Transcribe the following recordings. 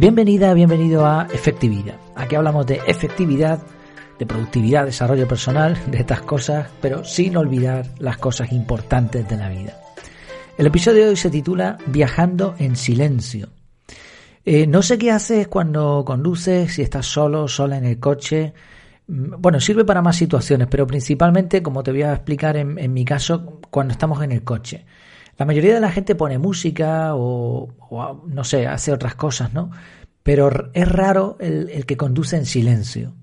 Bienvenida, bienvenido a Efectividad. Aquí hablamos de efectividad, de productividad, desarrollo personal, de estas cosas, pero sin olvidar las cosas importantes de la vida. El episodio de hoy se titula Viajando en silencio. Eh, no sé qué haces cuando conduces, si estás solo, sola en el coche. Mm, bueno, sirve para más situaciones, pero principalmente, como te voy a explicar en, mi caso, cuando estamos en el coche. La mayoría de la gente pone música o, no sé, hace otras cosas, ¿no? Pero es raro el, que conduce en silencio.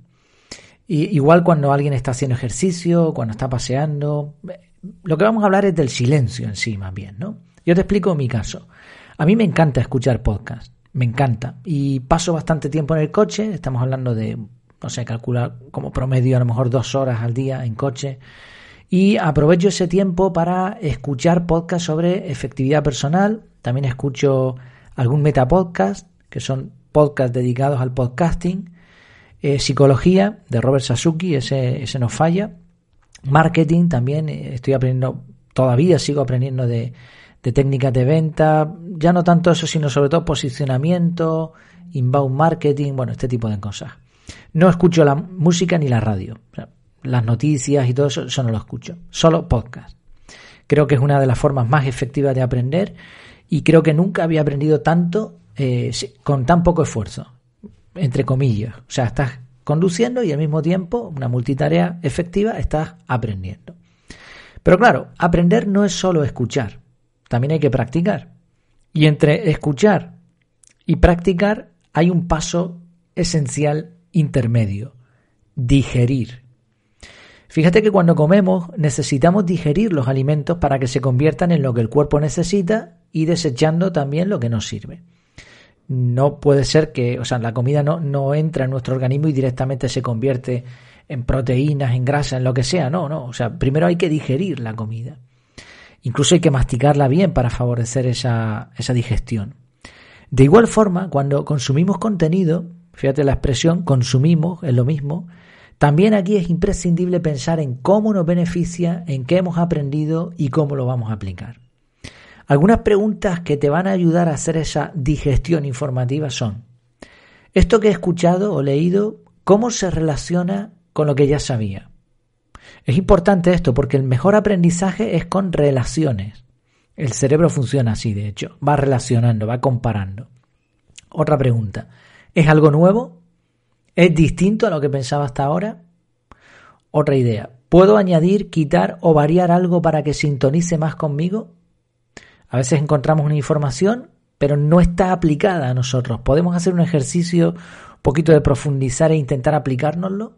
Y, igual cuando alguien está haciendo ejercicio, cuando está paseando. Lo que vamos a hablar es del silencio en sí, más bien, ¿no? Yo te explico mi caso. A mí me encanta escuchar podcast me encanta. Y paso bastante tiempo en el coche, estamos hablando de, no sé, calcular como promedio a lo mejor dos horas al día en coche. Y aprovecho ese tiempo para escuchar podcasts sobre efectividad personal. También escucho algún metapodcast, que son podcasts dedicados al podcasting. Eh, psicología de Robert Sasuki, ese, ese no falla. Marketing también, eh, estoy aprendiendo, todavía sigo aprendiendo de, de técnicas de venta, ya no tanto eso, sino sobre todo posicionamiento, inbound marketing, bueno, este tipo de cosas. No escucho la música ni la radio. Las noticias y todo eso, eso no lo escucho. Solo podcast. Creo que es una de las formas más efectivas de aprender y creo que nunca había aprendido tanto eh, con tan poco esfuerzo, entre comillas. O sea, estás conduciendo y al mismo tiempo, una multitarea efectiva, estás aprendiendo. Pero claro, aprender no es solo escuchar también hay que practicar. Y entre escuchar y practicar hay un paso esencial intermedio, digerir. Fíjate que cuando comemos necesitamos digerir los alimentos para que se conviertan en lo que el cuerpo necesita y desechando también lo que nos sirve. No puede ser que, o sea, la comida no, no entra en nuestro organismo y directamente se convierte en proteínas, en grasa, en lo que sea, no, no. O sea, primero hay que digerir la comida. Incluso hay que masticarla bien para favorecer esa, esa digestión. De igual forma, cuando consumimos contenido, fíjate la expresión consumimos, es lo mismo, también aquí es imprescindible pensar en cómo nos beneficia, en qué hemos aprendido y cómo lo vamos a aplicar. Algunas preguntas que te van a ayudar a hacer esa digestión informativa son, ¿esto que he escuchado o leído, cómo se relaciona con lo que ya sabía? Es importante esto porque el mejor aprendizaje es con relaciones. El cerebro funciona así, de hecho, va relacionando, va comparando. Otra pregunta, ¿es algo nuevo? ¿Es distinto a lo que pensaba hasta ahora? Otra idea, ¿puedo añadir, quitar o variar algo para que sintonice más conmigo? A veces encontramos una información, pero no está aplicada a nosotros. ¿Podemos hacer un ejercicio un poquito de profundizar e intentar aplicárnoslo?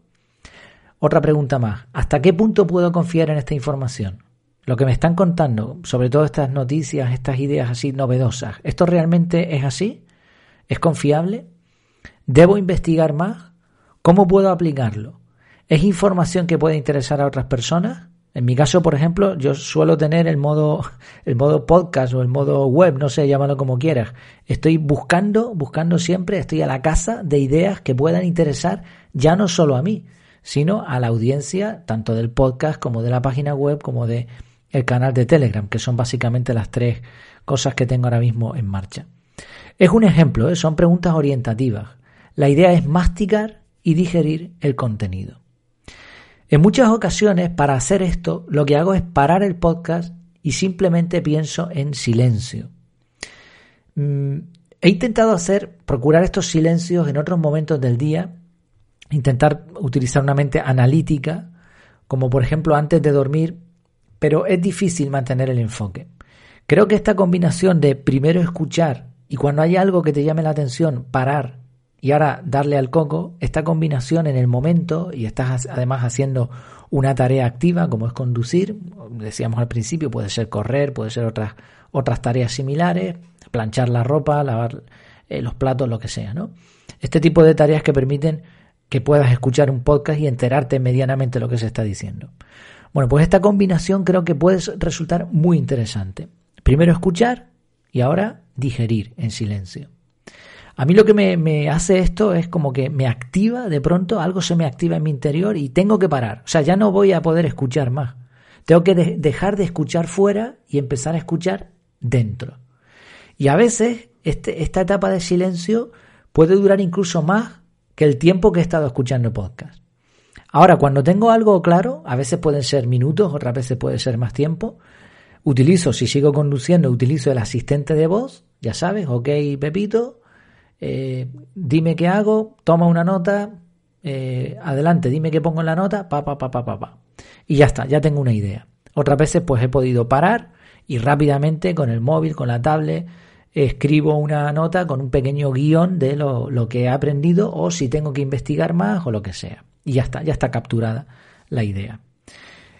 Otra pregunta más. ¿Hasta qué punto puedo confiar en esta información? Lo que me están contando, sobre todo estas noticias, estas ideas así novedosas, ¿esto realmente es así? ¿Es confiable? ¿Debo investigar más? ¿Cómo puedo aplicarlo? ¿Es información que puede interesar a otras personas? En mi caso, por ejemplo, yo suelo tener el modo, el modo podcast o el modo web, no sé, llámalo como quieras. Estoy buscando, buscando siempre, estoy a la casa de ideas que puedan interesar ya no solo a mí, sino a la audiencia tanto del podcast como de la página web como de canal de Telegram, que son básicamente las tres cosas que tengo ahora mismo en marcha. Es un ejemplo, ¿eh? son preguntas orientativas. La idea es masticar y digerir el contenido. En muchas ocasiones, para hacer esto, lo que hago es parar el podcast y simplemente pienso en silencio. Mm, he intentado hacer, procurar estos silencios en otros momentos del día intentar utilizar una mente analítica, como por ejemplo antes de dormir, pero es difícil mantener el enfoque. Creo que esta combinación de primero escuchar y cuando hay algo que te llame la atención, parar y ahora darle al coco, esta combinación en el momento y estás además haciendo una tarea activa como es conducir, decíamos al principio, puede ser correr, puede ser otras, otras tareas similares, planchar la ropa, lavar eh, los platos, lo que sea, ¿no? Este tipo de tareas que permiten que puedas escuchar un podcast y enterarte medianamente de lo que se está diciendo. Bueno, pues esta combinación creo que puede resultar muy interesante. Primero escuchar y ahora digerir en silencio. A mí lo que me, hace esto es como que me activa, de pronto algo se me activa en mi interior y tengo que parar. O sea, ya no voy a poder escuchar más. Tengo que dejar de escuchar fuera y empezar a escuchar dentro. Y a veces este, esta etapa de silencio puede durar incluso más que el tiempo que he estado escuchando podcast. Ahora, cuando tengo algo claro, a veces pueden ser minutos, otras veces puede ser más tiempo, utilizo, si sigo conduciendo, utilizo el asistente de voz, ya sabes, ok Pepito, eh, dime qué hago, toma una nota, eh, adelante, dime qué pongo en la nota, pa, pa, pa, pa, pa. Y ya está, ya tengo una idea. Otras veces pues he podido parar y rápidamente con el móvil, con la tablet, escribo una nota con un pequeño guion de lo, que he aprendido o si tengo que investigar más o lo que sea. Y ya está, ya está capturada la idea.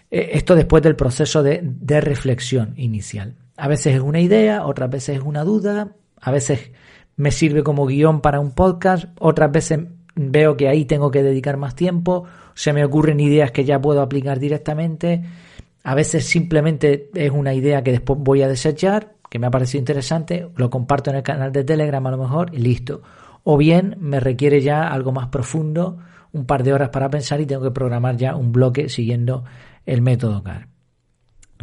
Eh, esto después del proceso de reflexión inicial. A veces es una idea, otras veces es una duda, a veces me sirve como guion para un podcast, otras veces veo que ahí tengo que dedicar más tiempo, se me ocurren ideas que ya puedo aplicar directamente, a veces simplemente es una idea que después voy a desechar, que me ha parecido interesante, lo comparto en el canal de Telegram a lo mejor y listo. O bien me requiere ya algo más profundo, un par de horas para pensar y tengo que programar ya un bloque siguiendo el método CAR.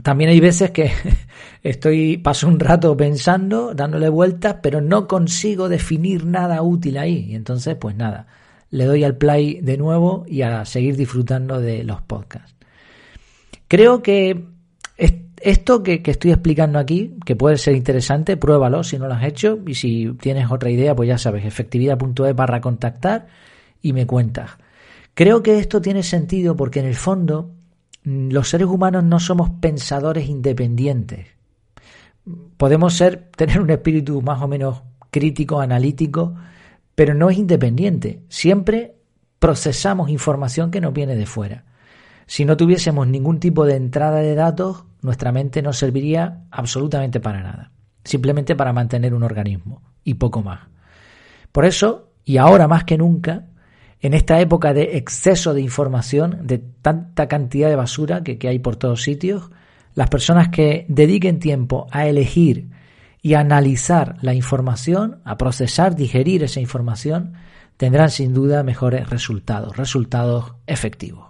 También hay veces que estoy, paso un rato pensando, dándole vueltas, pero no consigo definir nada útil ahí. Y entonces, pues nada, le doy al play de nuevo y a seguir disfrutando de los podcasts. Creo que esto que, estoy explicando aquí, que puede ser interesante, pruébalo si no lo has hecho y si tienes otra idea, pues ya sabes, efectividad.es barra contactar y me cuentas. Creo que esto tiene sentido porque en el fondo los seres humanos no somos pensadores independientes. Podemos ser, tener un espíritu más o menos crítico, analítico, pero no es independiente. Siempre procesamos información que nos viene de fuera. Si no tuviésemos ningún tipo de entrada de datos, nuestra mente no serviría absolutamente para nada. Simplemente para mantener un organismo y poco más. Por eso, y ahora más que nunca, en esta época de exceso de información, de tanta cantidad de basura que, hay por todos sitios, las personas que dediquen tiempo a elegir y analizar la información, a procesar, digerir esa información, tendrán sin duda mejores resultados, resultados efectivos.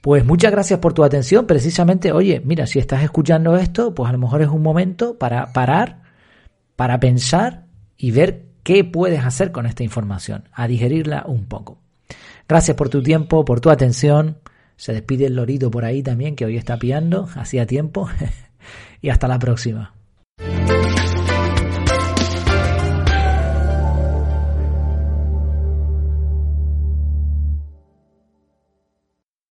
Pues muchas gracias por tu atención. Precisamente, oye, mira, si estás escuchando esto, pues a lo mejor es un momento para parar, para pensar y ver qué puedes hacer con esta información, a digerirla un poco. Gracias por tu tiempo, por tu atención. Se despide el lorito por ahí también, que hoy está piando, hacía tiempo. y hasta la próxima.